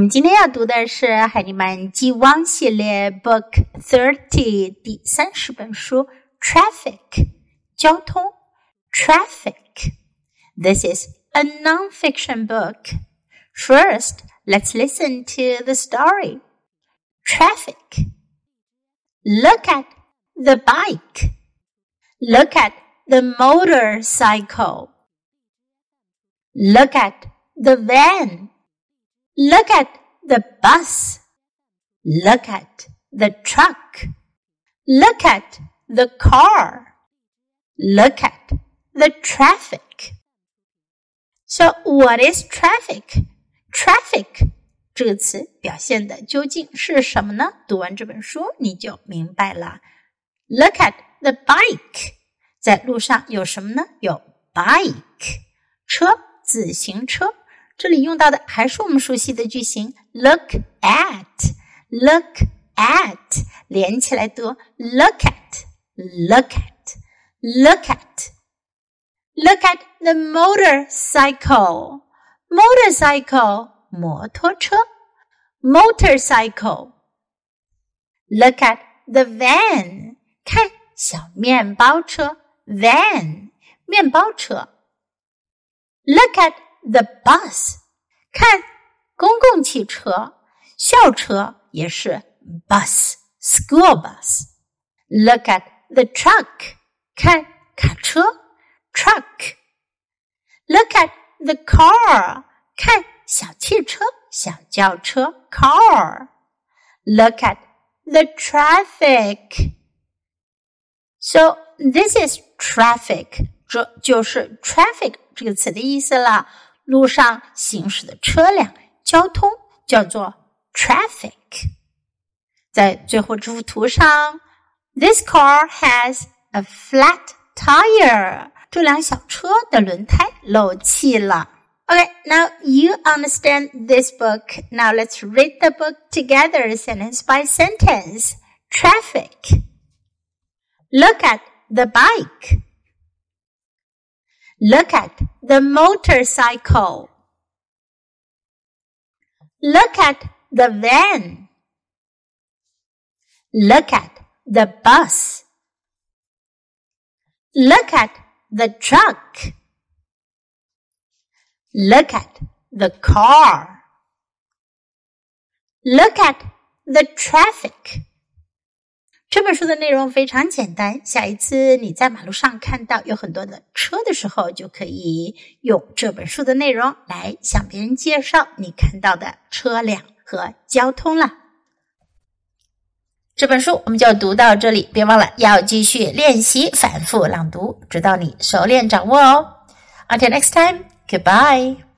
我们今天要读的是《海尼曼 G1》系列 Book Thirty is a non-fiction book. First, let's listen to the story. Traffic. Look at the bike. Look at the motorcycle. Look at the van. Look at the bus. Look at the truck. Look at the car. Look at the traffic. So what is traffic? Traffic 这个词表现的究竟是什么呢？读完这本书你就明白了。Look at the bike，在路上有什么呢？有 bike 车，自行车。 这里用到的还是我们熟悉的句型，look at，look at，连起来读，look at，look at，look at，look at the motorcycle，motorcycle 摩托车，motorcycle。Look at the van，看小面包车，van 面包车。Look at the bus，看公共汽车，校车也是 bus，school bus。Look at the truck，看卡车，truck。Look at the car，看小汽车、小轿车 car。Look at the traffic。So this is traffic，这就是 traffic 这个词的意思了。 路上行驶的车辆，交通叫做 traffic。在最后这幅图上，This car has a flat tire。这辆小车的轮胎漏气了。Okay, now you understand this book. Now let's read the book together sentence by sentence. Traffic. Look at the bike. Look at the motorcycle. Look at the van. Look at the bus. Look at the truck. Look at the car. Look at the traffic. 这本书的内容非常简单。下一次你在马路上看到有很多的车的时候，就可以用这本书的内容来向别人介绍你看到的车辆和交通了。这本书我们就读到这里，别忘了要继续练习反复朗读，直到你熟练掌握哦。Until next time, goodbye.